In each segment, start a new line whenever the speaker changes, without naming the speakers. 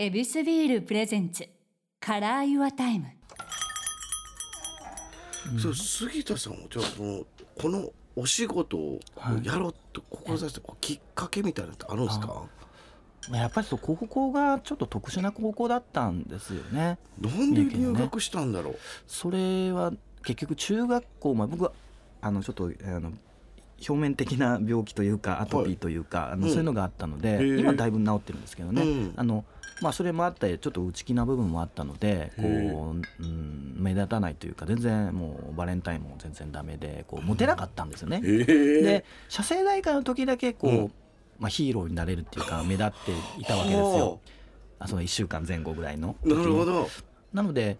ヱビスビール presents Color Your Time。
そう杉田さんはじゃあそのこのお仕事をやろうと志したこうきっかけみたいなのってあるんですか？
やっぱりそう高校がちょっと特殊な高校だったんですよね。
なんで入学したんだろう、
それは結局中学校まあ僕はあのちょっとあの表面的な病気というかアトピーというか、あの
うん。
そういうのがあったので、今だいぶ治ってるんですけどね、
うん。
あのまあ、それもあってちょっと内気な部分もあったのでこう、うん、目立たないというか全然もうバレンタインも全然ダメでこうモテなかったんですよね。で写生大会の時だけこう、
うん。
まあ、ヒーローになれるっていうか目立っていたわけですよ。あ。その1週間前後ぐらいの
なるほど。
なので、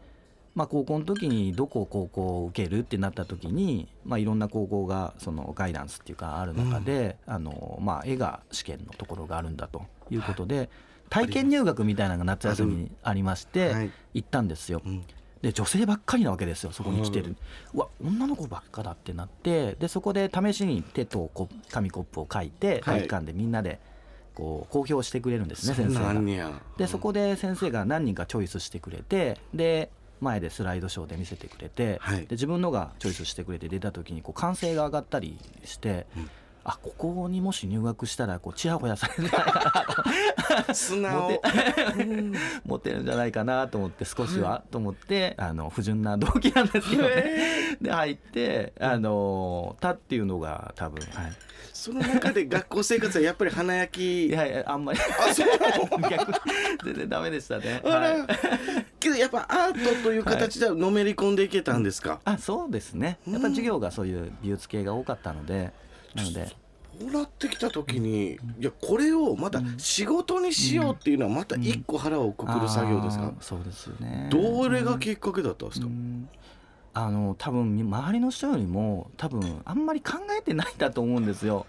まあ、高校の時にどこ高校を受けるってなった時に、まあ、いろんな高校がそのガイダンスっていうかある中で、あのまあ、絵が試験のところがあるんだということで体験入学みたいなのが夏休みにありまして
はい。
行ったんですよ。
うん。
で女性ばっかりなわけですよそこに来てる、うわ女の子ばっかだってなってでそこで試しに手とこ紙コップを書いて
はい。
体育館でみんなでこう公表してくれるんですね、先生が。でそこで先生が何人かチョイスしてくれてで前でスライドショーで見せてくれて、
はい。
で自分のがチョイスしてくれて出た時にこう歓声が上がったりして、
うん
あここにもし入学したらこうちやほやされるんじゃないかなと。
素直。
モ持ってるんじゃないかなと思って少しは、と思ってあの不純な動機なんですけどね。で入ってあのたっていうのが多分、はい、
その中で学校生活はやっぱり華や
い
き
やいやあんまり。
あそう
逆全然ダメでしたね。
あ
はい。
らけどやっぱアートという形ではのめり込んでいけたんですか、
あそうですね。やっぱ授業がそういう美術系が多かったのでなので。
そうなってきた時にいやこれをまた仕事にしようっていうのはまた一個腹をくくる作業ですか？
そうですよね。
どれがきっかけだったんですか、
うん。あの多分周りの人よりも多分あんまり考えてないんだと思うんですよ。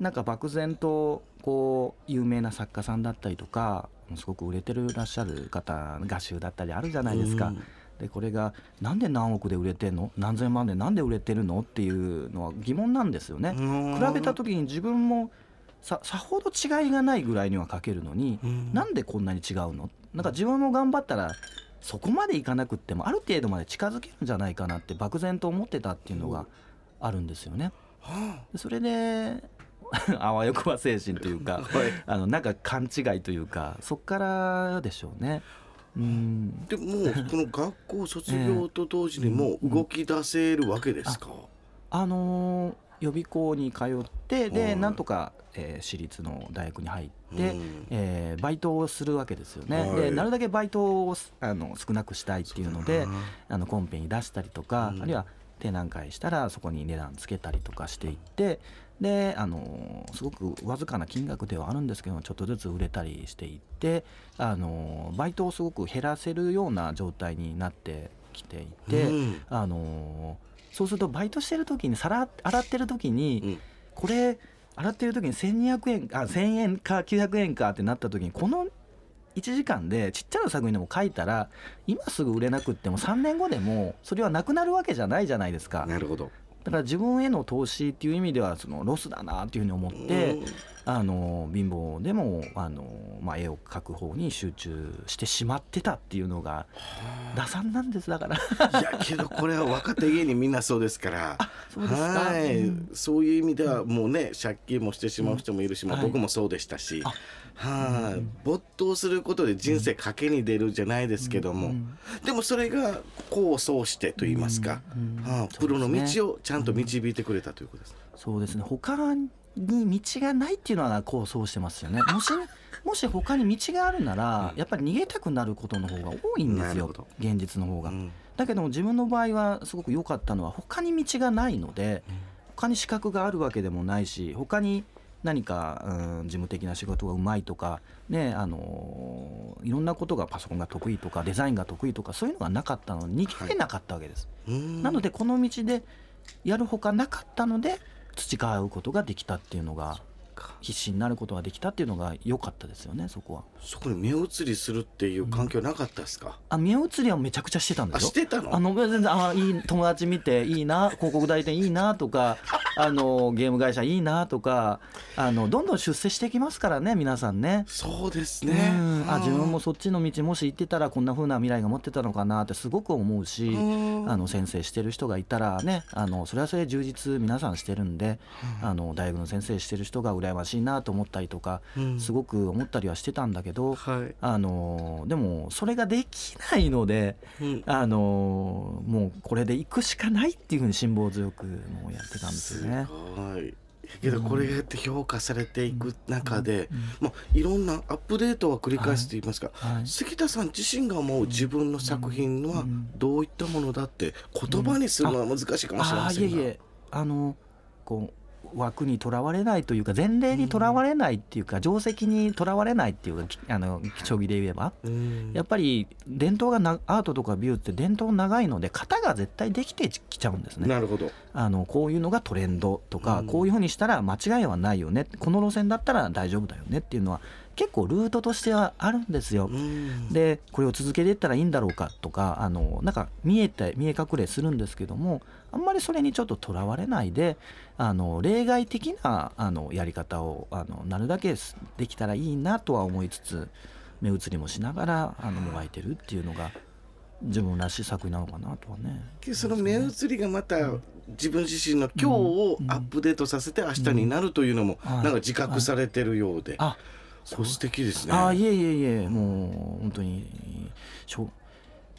なんか漠然とこう有名な作家さんだったりとかすごく売れてるらっしゃる方画集だったりあるじゃないですか。
うん
でこれがなんで何億で売れてんの？何千万でなんで売れてるの？っていうのは疑問なんですよね。
うん。
比べた時に自分もささほど違いがないぐらいには書けるのに、
うん。
なんでこんなに違うの？なんか自分も頑張ったらそこまでいかなくってもある程度まで近づけるんじゃないかなって漠然と思ってたっていうのがあるんですよね。それで あわよくば精神というか
あ はい。
あのなんか勘違いというかそっからでしょうね。うん。
でもうこの学校卒業と同時にもう動き出せるわけですか、
あのー予備校に通って
はい。
でなんとか、えー私立の大学に入って、
うん。
えーバイトをするわけですよね。
はい。
でなるだけバイトをすあの少なくしたいっていうのであのコンペに出したりとか、
うん。
あるいは展覧会したらそこに値段つけたりとかしていってであのすごくわずかな金額ではあるんですけどちょっとずつ売れたりしていってあのバイトをすごく減らせるような状態になってきていて。
うん
あのーそうするとバイトしてる時に皿洗ってる時に、
うん
これ洗ってる時に1200円あ1000円か900円かってなった時にこの1時間でちっちゃな作品でも書いたら今すぐ売れなくっても3年後でもそれはなくなるわけじゃないじゃないですか。
なるほど。
だから自分への投資っていう意味ではそのロスだなっていうふうに思って、
うん
あの貧乏でもあの、まあ、絵を描く方に集中してしまってたっていうのが打算なんですだから。
いやけどこれは若手芸人みんなそうですから。
そうですか。
はい、
うん。
そういう意味ではもうね借金もしてしまう人もいるし、まあ、
はい。
僕もそうでしたし、
あ
はい、没頭することで人生賭けに出るじゃないですけども、
うん
でもそれが功を奏してと言いますか、
うんうん
はい。プロの道をちゃんと導いてくれたということです。
そうですね。他に道がないっていうのはこうそうしてますよね。もしもし他に道があるなら、
うん。
やっぱり逃げたくなることの方が多いんですよ現実の方が、
うん。
だけども自分の場合はすごく良かったのは他に道がないので他に資格があるわけでもないし他に何か、うん、事務的な仕事がうまいとか、ねあのーいろんなことがパソコンが得意とかデザインが得意とかそういうのがなかったのに逃げれなかったわけです。
うん。
なのでこの道でやるほかなかったので培うことができたっていうのが必死になることができたっていうのが良かったですよねそこは。
そこに目移りするっていう環境なかったですか、
あ目移りはめちゃくちゃしてたんで
あ
すよ。
してたの？
あの全然あいい友達見ていいな広告代理店いいなとか あのゲーム会社いいなとかあのどんどん出世してきますからね皆さんね。
そうですね。
うん。あ自分もそっちの道もし行ってたらこんな風な未来が持ってたのかなってすごく思うし
うん。
あの先生してる人がいたらねあのそれはそれで充実皆さんしてるんであの大学の先生してる人が羨ましいなと思ったりとか
うん。
すごく思ったりはしてたんだけど
はい、
あのでもそれができないので。
うん。
あのーもうこれで行くしかないっていうふうに辛抱強くもうやってたんですよね。
すごい。けどこれがやって評価されていく中で、
うん。
まあ、いろんなアップデートは繰り返すと言いますか、
はい。
関田さん自身が思う自分の作品は
うん。
どういったものだって言葉にするのは難しいかもしれ
あ
ませんが、
あいえいえ。あのこう枠にとらわれないというか前例にとらわれないっていうか定石にとらわれないっていうかきあの将棋で言えば。
うん。
やっぱり伝統がなアートとか美術って伝統長いので型が絶対できてきちゃうんですね。
なるほど。
あのこういうのがトレンドとか、
うん。
こういうふうにしたら間違いはないよね。この路線だったら大丈夫だよね。っていうのは結構ルートとしてはあるんですよ。
うん。
でこれを続けていったらいいんだろうかとかあのなんか見えて見え隠れするんですけどもあんまりそれにちょっととらわれないであの例外的なあのやり方をあのなるだけできたらいいなとは思いつつ目移りもしながらあのもがいてるっていうのが自分らしい作品なのかなとはね。
その目移りがまた自分自身の今日をアップデートさせて明日になるというのも
はい。
なんか自覚されてるようで、
あ
素敵ですね。
あいえいえいえもう本当にしょ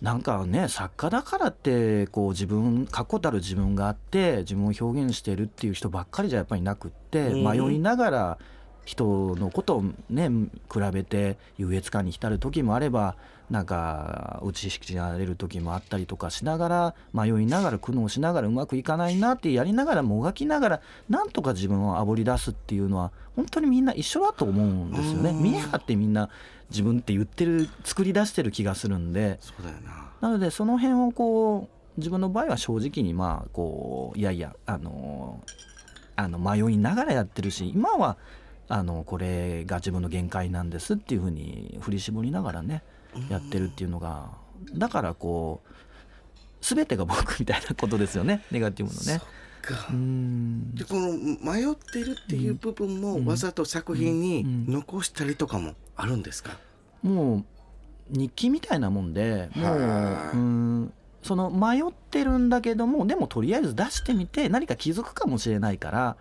なんかね作家だからってこう自分確固たる自分があって自分を表現してるっていう人ばっかりじゃやっぱりなくって、
うん。
迷いながら人のことをね比べて優越感に浸る時もあればなんか打ちひしがれる時もあったりとかしながら迷いながら苦悩しながらうまくいかないなってやりながらもがきながらなんとか自分をあぶり出すっていうのは本当にみんな一緒だと思うんですよね。
うん
見え張ってみんな自分って言ってる作り出してる気がするんで。
な
のでその辺をこう自分の場合は正直にまあこういやいやあのあの迷いながらやってるし今はあのこれが自分の限界なんですっていうふうに振り絞りながらねやってるっていうのがだからこう全てが僕みたいなことですよねネガティブのね。
でこの迷ってるっていう部分も
うん。
わざと作品に
うん。
残したりとかもあるんですか、
もう日記みたいなもんでもう
はあ。
うんその迷ってるんだけどもでもとりあえず出してみて何か気づくかもしれないから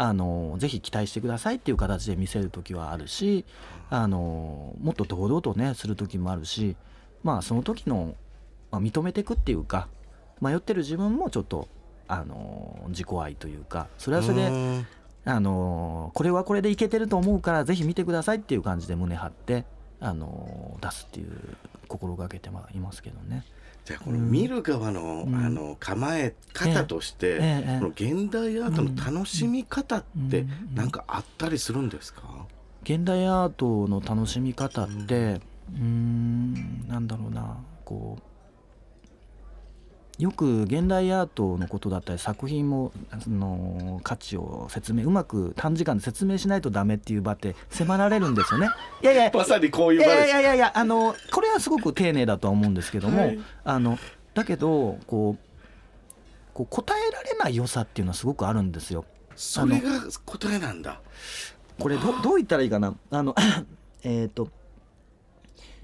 あのぜひ期待してくださいっていう形で見せる時はあるしあのもっと堂々とねする時もあるしまあその時の、まあ、認めていくっていうか迷ってる自分もちょっとあの自己愛というかそれはそれで
うん。
あのこれはこれでいけてると思うからぜひ見てくださいっていう感じで胸張ってあの出すっていう心がけてはいますけどね。
じゃあこの見る側の,、
うん。
あの構え方として、
ええ。ええ。
この現代アートの楽しみ方って
うん。
なんかあったりするんですか、
現代アートの楽しみ方ってうーんなんだろうな。こうよく現代アートのことだったり作品もその価値を説明うまく短時間で説明しないとダメっていう場って迫られるんですよね。いやいや
まさにこうい
いう
場です
やいやいやあのこれはすごく丁寧だとは思うんですけども、
はい。
あのだけどこうこう答えられない良さっていうのはすごくあるんですよ。
それが答えなんだ。
これどどう言ったらいいかな？あのえっと、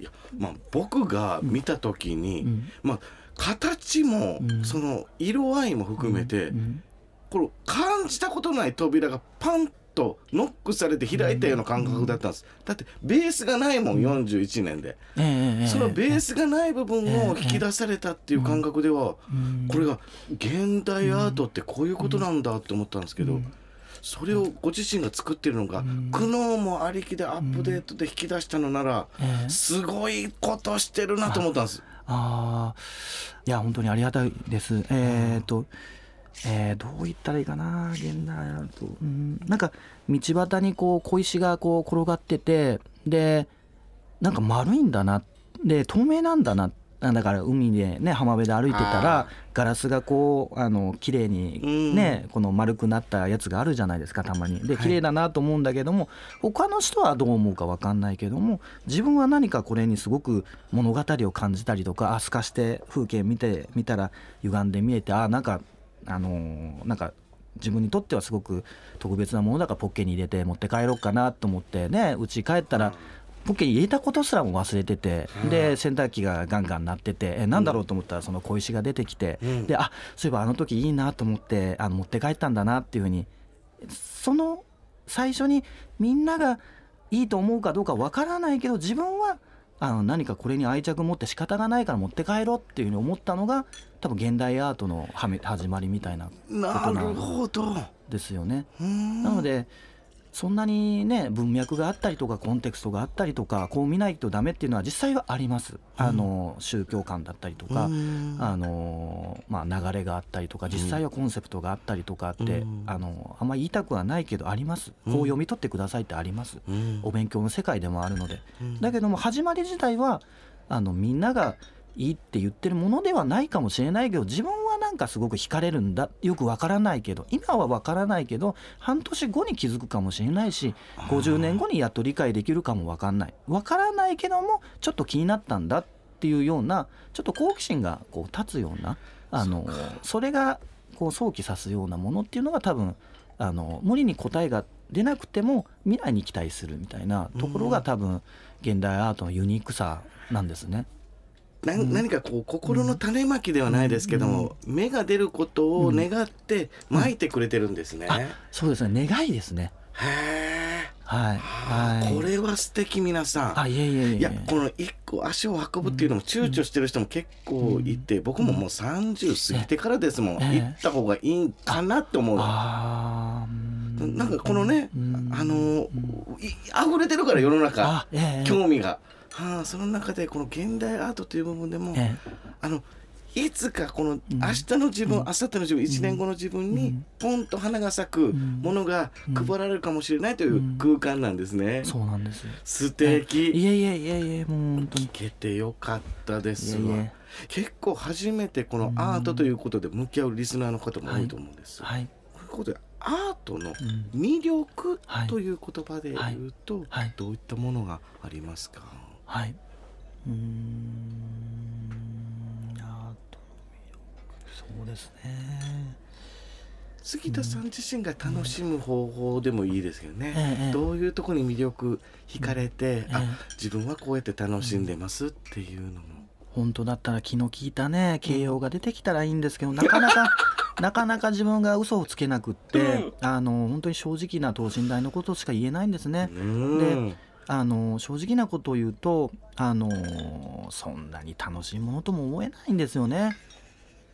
いやまあ僕が見た時に、
うん。
まあ形も、
うん。
その色合いも含めて、
うん。
これ感じたことない扉がパンとノックされて開いたような感覚だったんです、だってベースがないもん、41年で。そのベースがない部分を引き出されたっていう感覚では、
うん。
これが現代アートってこういうことなんだって思ったんですけど、それをご自身が作ってるのが、
ん。
苦悩もありきでアップデートで引き出したのなら、
ええ。
すごいことしてるなと思ったんです。
ああいや本当にありがたいです。えっ、とえーどう言ったらいいかな現代だとうんなんか道端にこう小石がこう転がっててでなんか丸いんだなで透明なんだなだから海でね浜辺で歩いてた
あ
らガラスがこうあの綺麗にね、
うん。
この丸くなったやつがあるじゃないですかたまに。で
はい。
綺麗だなと思うんだけども、他の人はどう思うか分かんないけども自分は何かこれにすごく物語を感じたりとかあ透かして風景見てみたら歪んで見えてあなんかあのーなんか自分にとってはすごく特別なものだからポッケに入れて持って帰ろうかなと思ってねうち帰ったらポッケに入れたことすらも忘れててで洗濯機がガンガン鳴っててえなんだろうと思ったらその小石が出てきて
うん。
であそういえばあの時いいなと思ってあの持って帰ったんだなっていうふうにその最初にみんながいいと思うかどうかわからないけど自分はあの何かこれに愛着持って仕方がないから持って帰ろうっていうふうに思ったのが多分現代アートのはめ始まりみたいな
なるほど。
ですよね。
な
なのでそんなにね文脈があったりとかコンテクストがあったりとかこう見ないとダメっていうのは実際はあります。あの宗教観だったりとか、あのまあ、流れがあったりとか実際はコンセプトがあったりとかって、
うん。
あのあんまり言いたくはないけどあります。こう読み取ってくださいってあります、お勉強の世界でもあるので、だけども始まり自体はあのみんながいいって言ってるものではないかもしれないけど自分はなんかすごく惹かれるんだ。よくわからないけど今はわからないけど半年後に気づくかもしれないし50年後にやっと理解できるかもわかんない。わからないけどもちょっと気になったんだ。っていうようなちょっと好奇心がこう立つようなあのそれがこう想起さすようなものっていうのが多分あの無理に答えが出なくても未来に期待するみたいなところが多分現代アートのユニークさなんですね。
な何かこう心の種まきではないですけども、芽が出ることを願ってまいてくれてるんですね。
あそうですね。願いですね。
へえ。
はい、はい、
これは素敵皆さん。
あいえいえい
やこの一個足を運ぶっていうのも躊躇してる人も結構いて、僕ももう30過ぎてからですもん、
ええ。
行った方がいいかなって思う。
あー
なんかこのね、
うん。
あのい溢れてるから世の中。興味が、はあ、その中でこの現代アートという部分でも、
え
あのいつかこの明日の自分、明後日の自分1年後の自分にポンと花が咲くものが配られるかもしれないという空間なんですね。
えそうなんです。
素敵。
いえいえいえいえもう本当に。
聞。けてよかったです結構初めてこのアートということで向き合うリスナーの方も多いと思うんです。
はい。
とい。うことでアートの
うん。
魅力
はい。
という言葉で言うと、
はい。
どういったものがありますか、
はい。うーん。アートの魅力。そうですね。
杉田さん自身が楽しむ方法でもいいですよね、
ええ
どういうところに魅力惹かれて、あ
ええ。
自分はこうやって楽しんでますっていうのも、
本当だったら気の利いたね形容が出てきたらいいんですけど、なかなかなかなか自分が嘘をつけなくって、あの本当に正直な等身大のことしか言えないんですね。
うん
あの正直なことを言うとあのそんなに楽しいものとも思えないんですよね。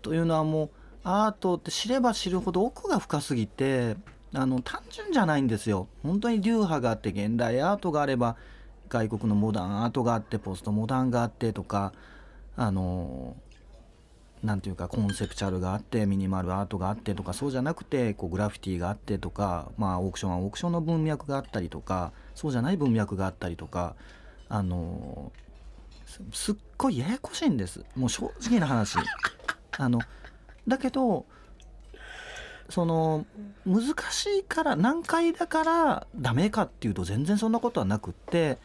というのはもうアートって知れば知るほど奥が深すぎてあの単純じゃないんですよ。本当に流派があって現代アートがあれば外国のモダンアートがあってポストモダンがあってとかあのなんていうかコンセプチュアルがあってミニマルアートがあってとかそうじゃなくてこうグラフィティがあってとか、まあ、オークションはオークションの文脈があったりとかそうじゃない文脈があったりとかあのすすっごいややこしいんですもう正直な話。あのだけどその難しいから難解だからダメかっていうと全然そんなことはなくって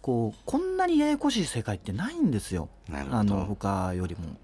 こうこんなにややこしい世界ってないんですよ。あの他よりも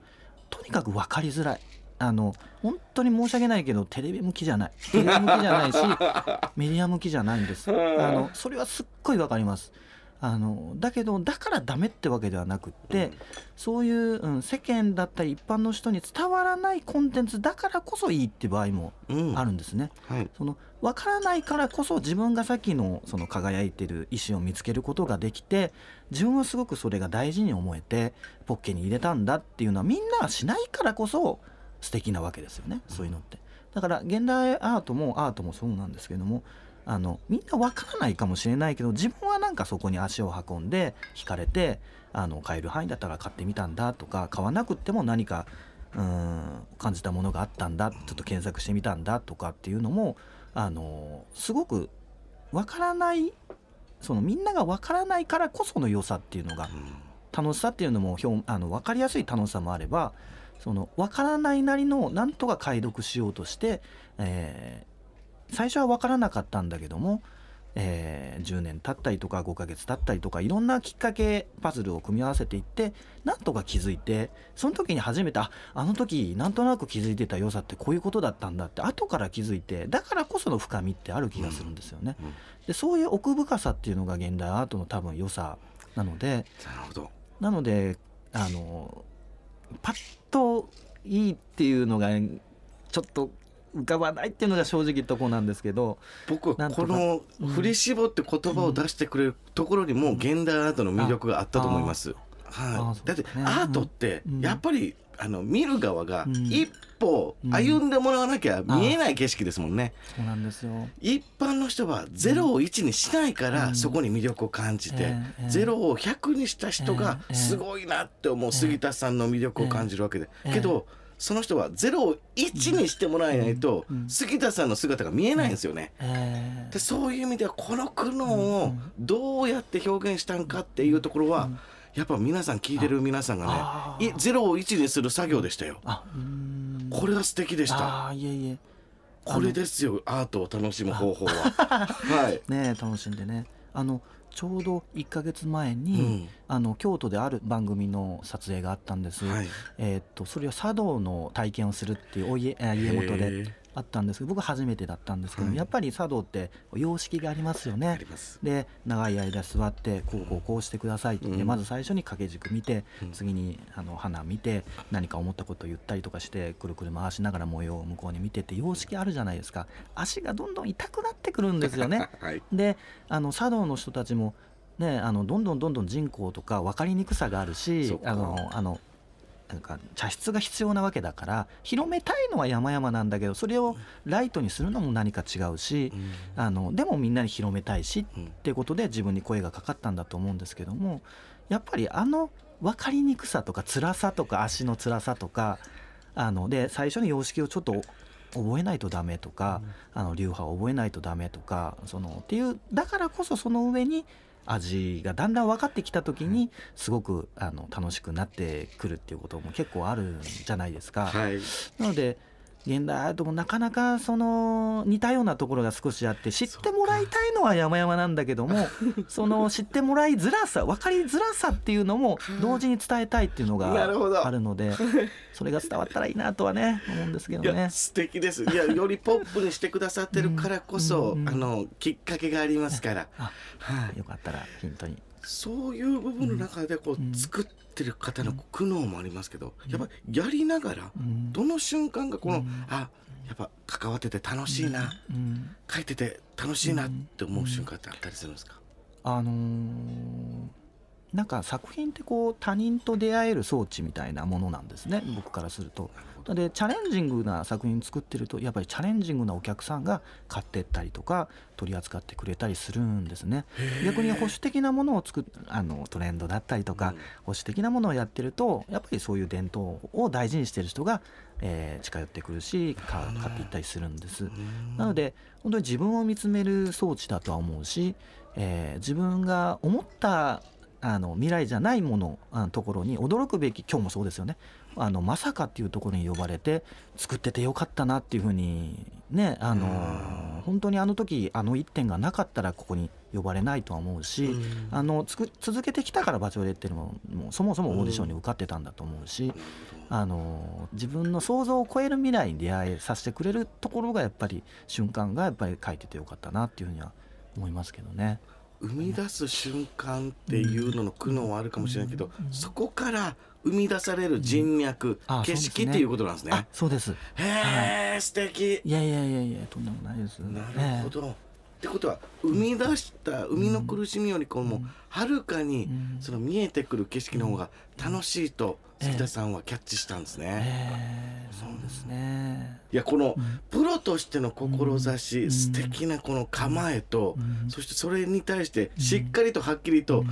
とにかく分かりづらい。あの本当に申し訳ないけどテレビ向きじゃない。テレビ向きじゃないし メディア向きじゃないんです。あのそれはすっごい分かりますあのだけどだからダメってわけではなくって、そういう、うん、世間だったり一般の人に伝わらないコンテンツだからこそいいって場合も
うん。
あるんですね。
はい。
その分からないからこそ自分がさっきのその輝いてる意思を見つけることができて自分はすごくそれが大事に思えてポッケに入れたんだっていうのはみんなはしないからこそ素敵なわけですよね。そういうのって。だから現代アートもアートもそうなんですけどもあのみんな分からないかもしれないけど自分はなんかそこに足を運んで惹かれてあの買える範囲だったら買ってみたんだとか買わなくても何かうん感じたものがあったんだちょっと検索してみたんだとかっていうのもあのすごく分からないそのみんなが分からないからこその良さっていうのが楽しさっていうのも表あの分かりやすい楽しさもあればその分からないなりのなんとか解読しようとして、えー最初は分からなかったんだけども、えー10年経ったりとか5ヶ月経ったりとかいろんなきっかけパズルを組み合わせていってなんとか気づいてその時に初めてああの時なんとなく気づいてた良さってこういうことだったんだって後から気づいてだからこその深みってある気がするんですよね。
うん
でそういう奥深さっていうのが現代アートの多分良さなので
なるほど
なのであのパッといいっていうのがちょっと浮かばないっていうのが正直とこなんですけど
僕はこの
うん。
振り絞って言葉を出してくれるところにも現代アートの魅力があったと思います。
あ
はい、だってアートって
うん。
やっぱりあの見る側が
うん。
一歩歩んでもらわなきゃ見えない景色ですもんね。
そうなんですよ。
一般の人は0を1にしないか
うん。
らそこに魅力を感じて
ええええ。
0を100にした人が
ええ
すごいなって思う杉田さんの魅力を感じるわけで。
ええ。
けどその人は0を1にしてもらえないと杉田さんの姿が見えないんですよね。
えー
でそういう意味ではこの苦悩をどうやって表現したんかっていうところはやっぱ皆さん聞いてる皆さんが
あ
ねい0を1にする作業でしたよ。これが素敵でした。
いえいえ
これですよアートを楽しむ方法は。はい。
ね楽しんでねあのちょうど1ヶ月前
う
に、
ん。
あの京都である番組の撮影があったんです、
はい。
えーっとそれは茶道の体験をするっていうお家あ家元であったんですけど僕初めてだったんですけど、
はい
やっぱり茶道って様式がありますよね
あり。ます。
で長い間座ってこうこうこうしてくださいって、
うん
まず最初に掛け軸見て、
うん
次にあの花見て何か思ったことを言ったりとかしてくるくる回しながら模様を向こうに見てって様式あるじゃないですか足がどんどん痛くなってくるんですよね。
はい。
であの茶道の人たちもねあのどんどんどんどん人口とか分かりにくさがある
そ
しあのあのなんか茶室が必要なわけだから広めたいのは山々なんだけどそれをライトにするのも何か違うし
うん。
あのでもみんなに広めたいし
うん。
っていうことで自分に声がかかったんだと思うんですけどもやっぱりあの分かりにくさとか辛さとか足の辛さとかあので最初の様式をちょっと覚えないとダメとか、あの流派を覚えないとダメとかそのっていうだからこそその上に味がだんだん分かってきた時にすごくあの楽しくなってくるっていうことも結構あるんじゃないですか。
はい。
なので現代アートもなかなかその似たようなところが少しあって知ってもらいたいのは山々なんだけども その知ってもらいづらさ分かりづらさっていうのも同時に伝えたいっていうのがあるので それが伝わったらいいなとはね思うんですけ
い
どね
や。素敵です。いやよりポップにしてくださってるからこそ、あのきっかけがありますから。
あ
はい。
よかったらヒントに。
そういう部分の中でこう、
うん
作ってる方の苦悩もありますけど、やっぱやりながら
うん。
どの瞬間がこの、
うん。
あやっぱ関わってて楽しいな、
うん。
書いてて楽しいなって思う瞬間ってあったりするんですか、
あのーなんか作品ってこう他人と出会える装置みたいなものなんですね僕からすると。でチャレンジングな作品作ってるとやっぱりチャレンジングなお客さんが買ってったりとか取り扱ってくれたりするんですね。逆に保守的なものを作っあのトレンドだったりとか、
うん。
保守的なものをやってるとやっぱりそういう伝統を大事にしてる人が、えー近寄ってくるしか買っていったりするんです。
うん。
なので本当に自分を見つめる装置だとは思うし、えー自分が思ったあの未来じゃないものあのところに驚くべき今日もそうですよねあのまさかっていうところに呼ばれて作っててよかったなっていうふうにねあの
うん。
本当にあの時あの一点がなかったらここに呼ばれないとは思うし、
うん。
あのつく続けてきたから場所でっていうのももうそもそもオーディションに受かってたんだと思うし、あの自分の想像を超える未来に出会えさせてくれるところがやっぱり瞬間がやっぱり書いててよかったなっていうふうには思いますけどね。
生み出す瞬間っていうのの苦悩はあるかもしれないけど、
うん。
そこから生み出される人脈、
うですね。
色っていうことなんですね。
あ。そうです。
へえ、素敵。
いやいやいやいやとんでもないです。
なるほど。ってことは生み出した生みの苦しみよりこうも
うん。
はるかに
うん。
その見えてくる景色の方が楽しいと
ええ。
杉田さんはキャッチしたんです
え
ね。
えそうですね。
いやこの
うん。
プロとしての志、
うん。
素敵なこの構えと、
うん。
そしてそれに対してしっかりとはっきりと、
うん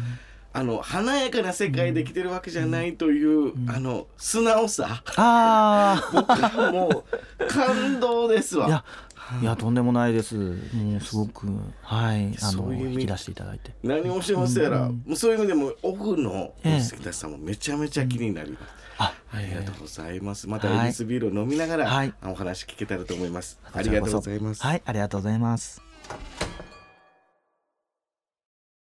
あの華やかな世界で来てるわけじゃないという、
うん。
あの素直さ。
あ
僕は もう感動ですわ。
いやい。やとんでもないです。もうすごくはい。あの引き出していただいて。
何をしゃいますやら、
うん。
もうそういう意味でもオフの
ええ。
好き出しさんもめちゃめちゃ気になります、
あ
ありがとうございます。また
はい
エビスビールを飲みながら、
はい。
お話聞けたらと思います。ありがとうございます、
はいありがとうございます